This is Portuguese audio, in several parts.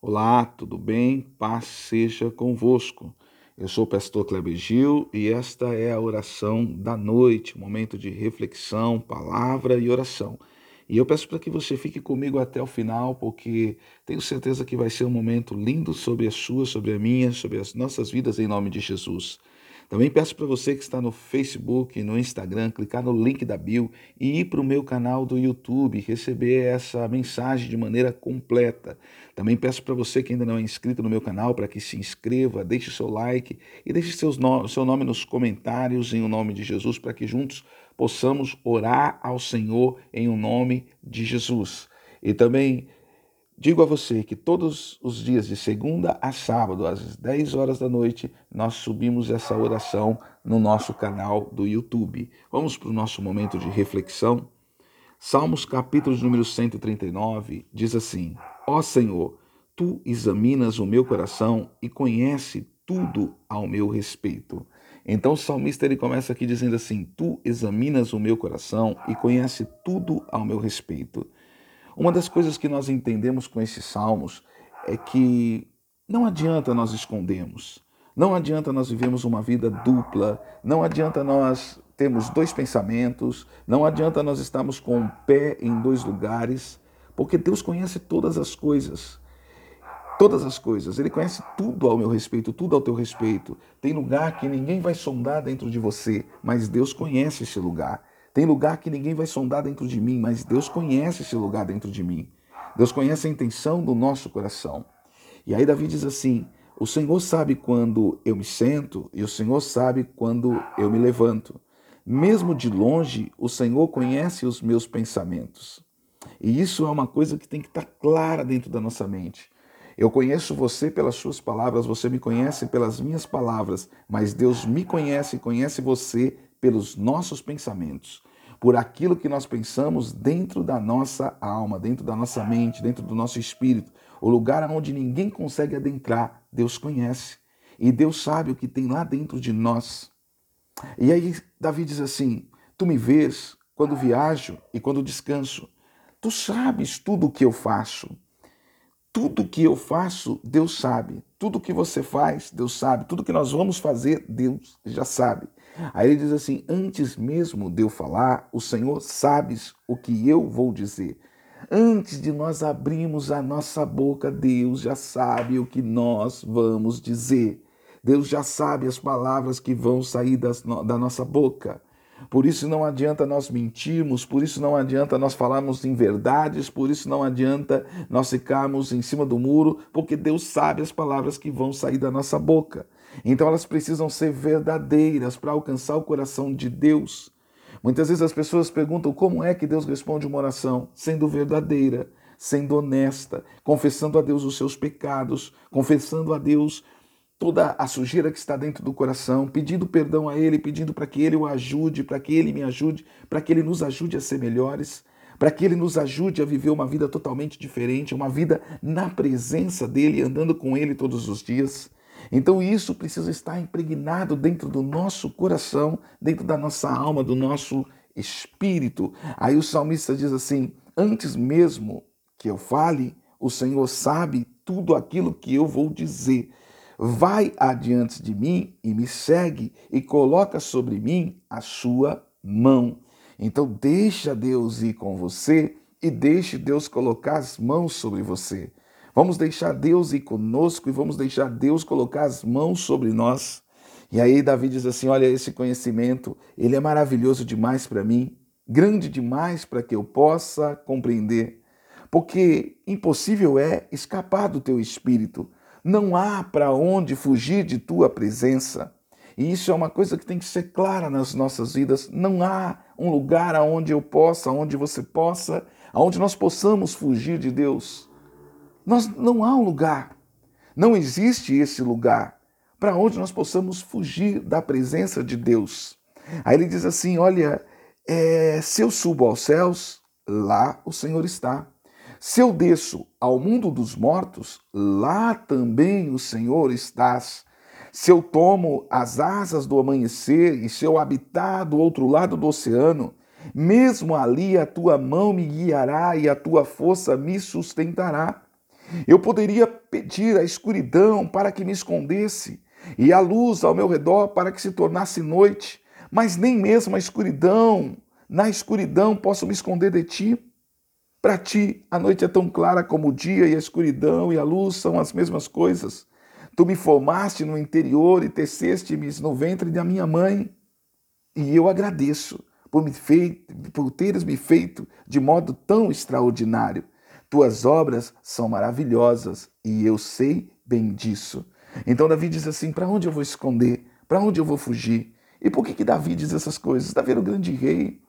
Olá, tudo bem? Paz seja convosco. Eu sou o pastor Kleber Gil e esta é a oração da noite, momento de reflexão, palavra e oração. E eu peço para que você fique comigo até o final, porque tenho certeza que vai ser um momento lindo sobre a sua, sobre a minha, sobre as nossas vidas, em nome de Jesus. Também peço para você que está no Facebook, no Instagram, clicar no link da bio e ir para o meu canal do YouTube, receber essa mensagem de maneira completa. Também peço para você que ainda não é inscrito no meu canal para que se inscreva, deixe seu like e deixe seus no seu nome nos comentários em o nome de Jesus para que juntos possamos orar ao Senhor em o nome de Jesus. E também Digo a você que todos os dias, de segunda a sábado, às 10 horas da noite, nós subimos essa oração no nosso canal do YouTube. Vamos para o nosso momento de reflexão. Salmos capítulo número 139 diz assim: Ó Senhor, tu examinas o meu coração e conhece tudo ao meu respeito. Então o salmista ele começa aqui dizendo assim: Tu examinas o meu coração e conhece tudo ao meu respeito. Uma das coisas que nós entendemos com esses salmos é que não adianta nós escondermos, não adianta nós vivemos uma vida dupla, não adianta nós termos dois pensamentos, não adianta nós estarmos com o pé em dois lugares, porque Deus conhece todas as coisas. Todas as coisas, Ele conhece tudo ao meu respeito, tudo ao teu respeito. Tem lugar que ninguém vai sondar dentro de você, mas Deus conhece esse lugar. Tem lugar que ninguém vai sondar dentro de mim, mas Deus conhece esse lugar dentro de mim. Deus conhece a intenção do nosso coração. E aí Davi diz assim: O Senhor sabe quando eu me sento e o Senhor sabe quando eu me levanto. Mesmo de longe, o Senhor conhece os meus pensamentos. E isso é uma coisa que tem que estar clara dentro da nossa mente. Eu conheço você pelas suas palavras, você me conhece pelas minhas palavras, mas Deus me conhece e conhece você pelos nossos pensamentos por aquilo que nós pensamos dentro da nossa alma, dentro da nossa mente, dentro do nosso espírito. O lugar onde ninguém consegue adentrar, Deus conhece. E Deus sabe o que tem lá dentro de nós. E aí Davi diz assim: Tu me vês quando viajo e quando descanso. Tu sabes tudo o que eu faço. Tudo que eu faço, Deus sabe. Tudo que você faz, Deus sabe. Tudo que nós vamos fazer, Deus já sabe. Aí ele diz assim: Antes mesmo de eu falar, o Senhor sabes o que eu vou dizer. Antes de nós abrirmos a nossa boca, Deus já sabe o que nós vamos dizer. Deus já sabe as palavras que vão sair das, da nossa boca. Por isso não adianta nós mentirmos, por isso não adianta nós falarmos em verdades, por isso não adianta nós ficarmos em cima do muro, porque Deus sabe as palavras que vão sair da nossa boca. Então elas precisam ser verdadeiras para alcançar o coração de Deus. Muitas vezes as pessoas perguntam como é que Deus responde uma oração, sendo verdadeira, sendo honesta, confessando a Deus os seus pecados, confessando a Deus toda a sujeira que está dentro do coração, pedindo perdão a Ele, pedindo para que Ele o ajude, para que Ele me ajude, para que Ele nos ajude a ser melhores, para que Ele nos ajude a viver uma vida totalmente diferente, uma vida na presença dEle, andando com Ele todos os dias. Então isso precisa estar impregnado dentro do nosso coração, dentro da nossa alma, do nosso espírito. Aí o salmista diz assim: Antes mesmo que eu fale, o Senhor sabe tudo aquilo que eu vou dizer. Vai adiante de mim e me segue e coloca sobre mim a sua mão. Então deixa Deus ir com você e deixe Deus colocar as mãos sobre você. Vamos deixar Deus ir conosco e vamos deixar Deus colocar as mãos sobre nós. E aí Davi diz assim: "Olha, esse conhecimento, ele é maravilhoso demais para mim, grande demais para que eu possa compreender, porque impossível é escapar do teu espírito. Não há para onde fugir de tua presença." E isso é uma coisa que tem que ser clara nas nossas vidas. Não há um lugar aonde eu possa, aonde você possa, aonde nós possamos fugir de Deus. Nós, não há um lugar, não existe esse lugar para onde nós possamos fugir da presença de Deus. Aí ele diz assim: Olha, é, se eu subo aos céus, lá o Senhor está. Se eu desço ao mundo dos mortos, lá também o Senhor estás. Se eu tomo as asas do amanhecer e se eu habitar do outro lado do oceano, mesmo ali a tua mão me guiará e a tua força me sustentará. Eu poderia pedir à escuridão para que me escondesse e a luz ao meu redor para que se tornasse noite, mas nem mesmo a escuridão, na escuridão posso me esconder de ti. Para ti, a noite é tão clara como o dia, e a escuridão e a luz são as mesmas coisas. Tu me formaste no interior e teceste-me no ventre da minha mãe. E eu agradeço por, me feito, por teres me feito de modo tão extraordinário. Tuas obras são maravilhosas e eu sei bem disso. Então Davi diz assim: para onde eu vou esconder? Para onde eu vou fugir? E por que, que Davi diz essas coisas? Davi era o grande rei.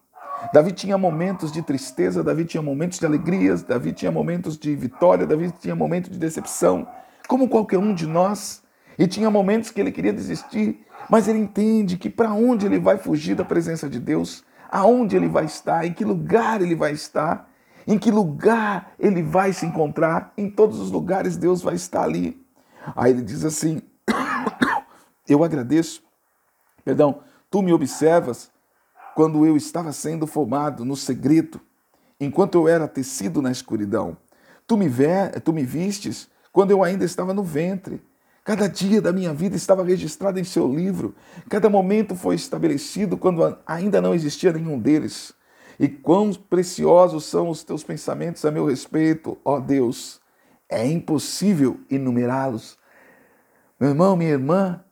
Davi tinha momentos de tristeza, Davi tinha momentos de alegrias, Davi tinha momentos de vitória, Davi tinha momentos de decepção, como qualquer um de nós. E tinha momentos que ele queria desistir, mas ele entende que para onde ele vai fugir da presença de Deus, aonde ele vai estar, em que lugar ele vai estar, em que lugar ele vai se encontrar, em todos os lugares Deus vai estar ali. Aí ele diz assim: Eu agradeço, perdão, tu me observas quando eu estava sendo formado no segredo, enquanto eu era tecido na escuridão. Tu me, ver, tu me vistes quando eu ainda estava no ventre. Cada dia da minha vida estava registrado em seu livro. Cada momento foi estabelecido quando ainda não existia nenhum deles. E quão preciosos são os teus pensamentos a meu respeito, ó Deus. É impossível enumerá-los. Meu irmão, minha irmã,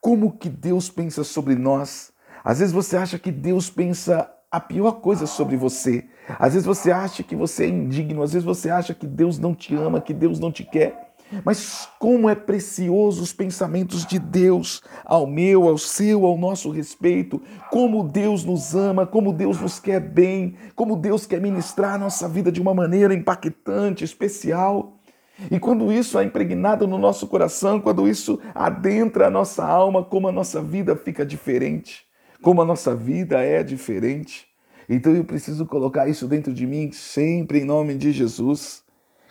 como que Deus pensa sobre nós? Às vezes você acha que Deus pensa a pior coisa sobre você. Às vezes você acha que você é indigno, às vezes você acha que Deus não te ama, que Deus não te quer. Mas como é precioso os pensamentos de Deus ao meu, ao seu, ao nosso respeito. Como Deus nos ama, como Deus nos quer bem, como Deus quer ministrar a nossa vida de uma maneira impactante, especial. E quando isso é impregnado no nosso coração, quando isso adentra a nossa alma, como a nossa vida fica diferente, como a nossa vida é diferente. Então eu preciso colocar isso dentro de mim sempre em nome de Jesus.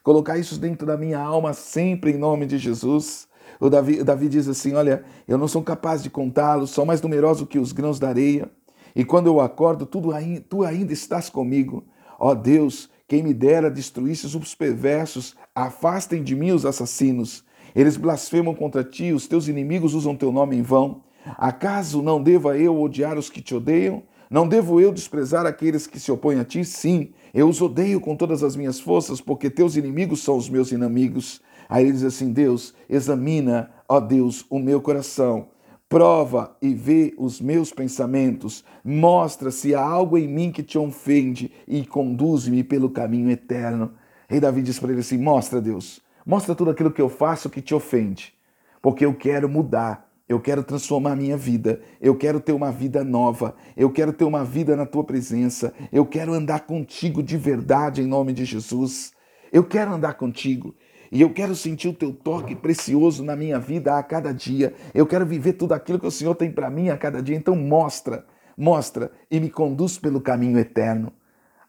Colocar isso dentro da minha alma sempre em nome de Jesus. O Davi, o Davi diz assim: Olha, eu não sou capaz de contá-los, são mais numerosos que os grãos da areia. E quando eu acordo, tudo, tu ainda estás comigo. Ó Deus, quem me dera destruísse os perversos, afastem de mim os assassinos. Eles blasfemam contra ti, os teus inimigos usam teu nome em vão. Acaso não deva eu odiar os que te odeiam? Não devo eu desprezar aqueles que se opõem a ti? Sim, eu os odeio com todas as minhas forças, porque teus inimigos são os meus inimigos. Aí ele diz assim: Deus, examina, ó Deus, o meu coração. Prova e vê os meus pensamentos, mostra se há algo em mim que te ofende e conduz-me pelo caminho eterno. Rei Davi diz para ele assim: Mostra, Deus, mostra tudo aquilo que eu faço que te ofende, porque eu quero mudar, eu quero transformar minha vida. Eu quero ter uma vida nova. Eu quero ter uma vida na tua presença. Eu quero andar contigo de verdade em nome de Jesus. Eu quero andar contigo. E eu quero sentir o teu toque precioso na minha vida a cada dia. Eu quero viver tudo aquilo que o Senhor tem para mim a cada dia. Então mostra, mostra e me conduz pelo caminho eterno.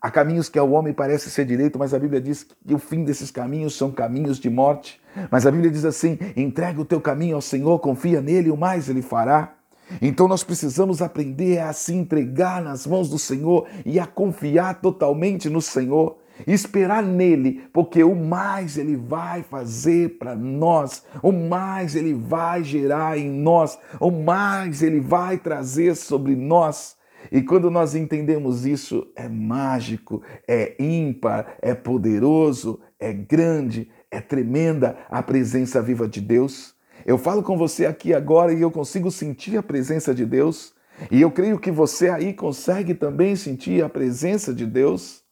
Há caminhos que ao homem parece ser direito, mas a Bíblia diz que o fim desses caminhos são caminhos de morte. Mas a Bíblia diz assim: entrega o teu caminho ao Senhor, confia nele, o mais ele fará. Então nós precisamos aprender a se entregar nas mãos do Senhor e a confiar totalmente no Senhor. Esperar nele, porque o mais ele vai fazer para nós, o mais ele vai gerar em nós, o mais ele vai trazer sobre nós. E quando nós entendemos isso, é mágico, é ímpar, é poderoso, é grande, é tremenda a presença viva de Deus. Eu falo com você aqui agora e eu consigo sentir a presença de Deus. E eu creio que você aí consegue também sentir a presença de Deus.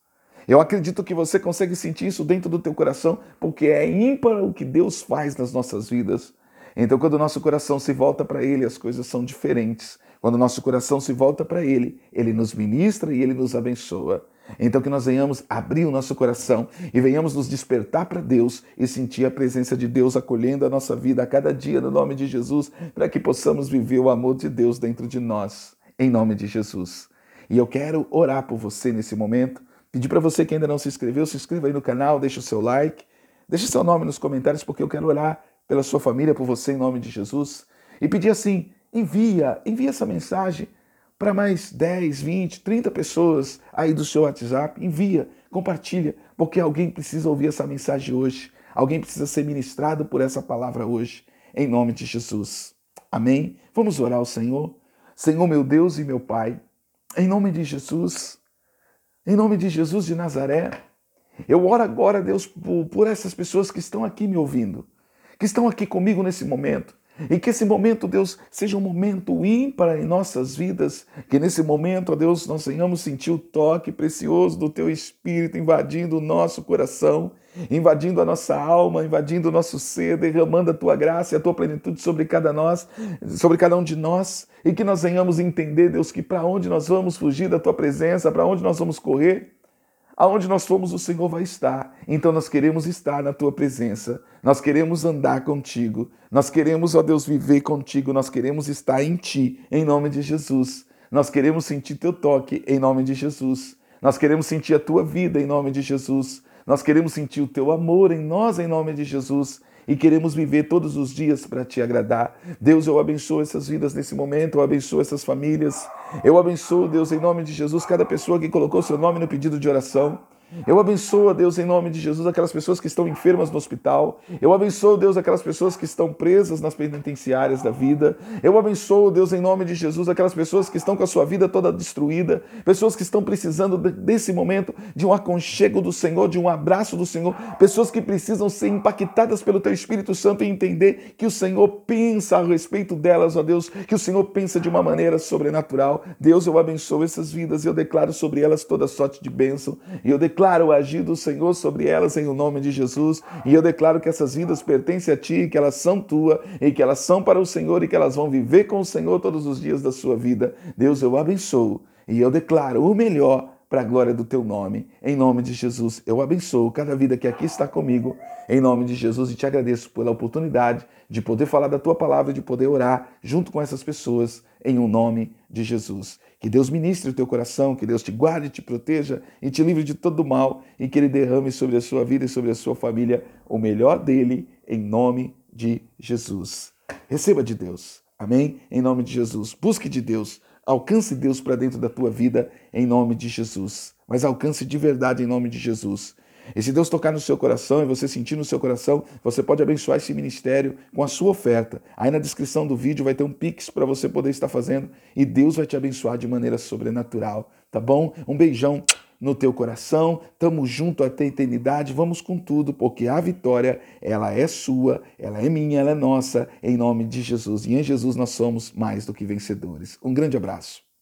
Eu acredito que você consegue sentir isso dentro do teu coração, porque é ímpar o que Deus faz nas nossas vidas. Então, quando o nosso coração se volta para Ele, as coisas são diferentes. Quando nosso coração se volta para Ele, Ele nos ministra e Ele nos abençoa. Então, que nós venhamos abrir o nosso coração e venhamos nos despertar para Deus e sentir a presença de Deus acolhendo a nossa vida a cada dia, no nome de Jesus, para que possamos viver o amor de Deus dentro de nós, em nome de Jesus. E eu quero orar por você nesse momento, pedir para você que ainda não se inscreveu, se inscreva aí no canal, deixe o seu like, deixe seu nome nos comentários, porque eu quero orar pela sua família, por você, em nome de Jesus, e pedir assim envia, envia essa mensagem para mais 10, 20, 30 pessoas aí do seu WhatsApp. Envia, compartilha, porque alguém precisa ouvir essa mensagem hoje. Alguém precisa ser ministrado por essa palavra hoje, em nome de Jesus. Amém? Vamos orar ao Senhor. Senhor, meu Deus e meu Pai, em nome de Jesus, em nome de Jesus de Nazaré, eu oro agora, Deus, por, essas pessoas que estão aqui me ouvindo, que estão aqui comigo nesse momento. E que esse momento, Deus, seja um momento ímpar em nossas vidas. Que nesse momento, ó Deus, nós tenhamos sentir o toque precioso do Teu Espírito invadindo o nosso coração, invadindo a nossa alma, invadindo o nosso ser, derramando a Tua graça e a Tua plenitude sobre cada nós, sobre cada um de nós. E que nós venhamos entender, Deus, que para onde nós vamos fugir da Tua presença, para onde nós vamos correr, Aonde nós fomos, o Senhor vai estar. Então nós queremos estar na tua presença. Nós queremos andar contigo. Nós queremos, ó Deus, viver contigo. Nós queremos estar em ti, em nome de Jesus. Nós queremos sentir teu toque, em nome de Jesus. Nós queremos sentir a tua vida, em nome de Jesus. Nós queremos sentir o teu amor em nós, em nome de Jesus e queremos viver todos os dias para te agradar. Deus, eu abençoo essas vidas nesse momento, eu abençoo essas famílias. Eu abençoo, Deus, em nome de Jesus, cada pessoa que colocou seu nome no pedido de oração. Eu abençoo, Deus, em nome de Jesus, aquelas pessoas que estão enfermas no hospital. Eu abençoo, Deus, aquelas pessoas que estão presas nas penitenciárias da vida. Eu abençoo, Deus, em nome de Jesus, aquelas pessoas que estão com a sua vida toda destruída. Pessoas que estão precisando desse momento de um aconchego do Senhor, de um abraço do Senhor. Pessoas que precisam ser impactadas pelo Teu Espírito Santo e entender que o Senhor pensa a respeito delas, ó Deus, que o Senhor pensa de uma maneira sobrenatural. Deus, eu abençoo essas vidas e eu declaro sobre elas toda sorte de bênção. E eu declaro declaro o agir do Senhor sobre elas em o nome de Jesus. E eu declaro que essas vidas pertencem a Ti, que elas são Tua e que elas são para o Senhor e que elas vão viver com o Senhor todos os dias da sua vida. Deus, eu abençoo e eu declaro o melhor para a glória do teu nome. Em nome de Jesus, eu abençoo cada vida que aqui está comigo, em nome de Jesus, e te agradeço pela oportunidade de poder falar da tua palavra, de poder orar junto com essas pessoas, em o um nome de Jesus. Que Deus ministre o teu coração, que Deus te guarde, te proteja e te livre de todo mal e que Ele derrame sobre a sua vida e sobre a sua família o melhor dele, em nome de Jesus. Receba de Deus. Amém? Em nome de Jesus. Busque de Deus. Alcance Deus para dentro da tua vida, em nome de Jesus. Mas alcance de verdade em nome de Jesus. E se Deus tocar no seu coração e você sentir no seu coração, você pode abençoar esse ministério com a sua oferta. Aí na descrição do vídeo vai ter um Pix para você poder estar fazendo e Deus vai te abençoar de maneira sobrenatural, tá bom? Um beijão no teu coração, tamo junto até a eternidade, vamos com tudo, porque a vitória, ela é sua, ela é minha, ela é nossa, em nome de Jesus. E em Jesus nós somos mais do que vencedores. Um grande abraço.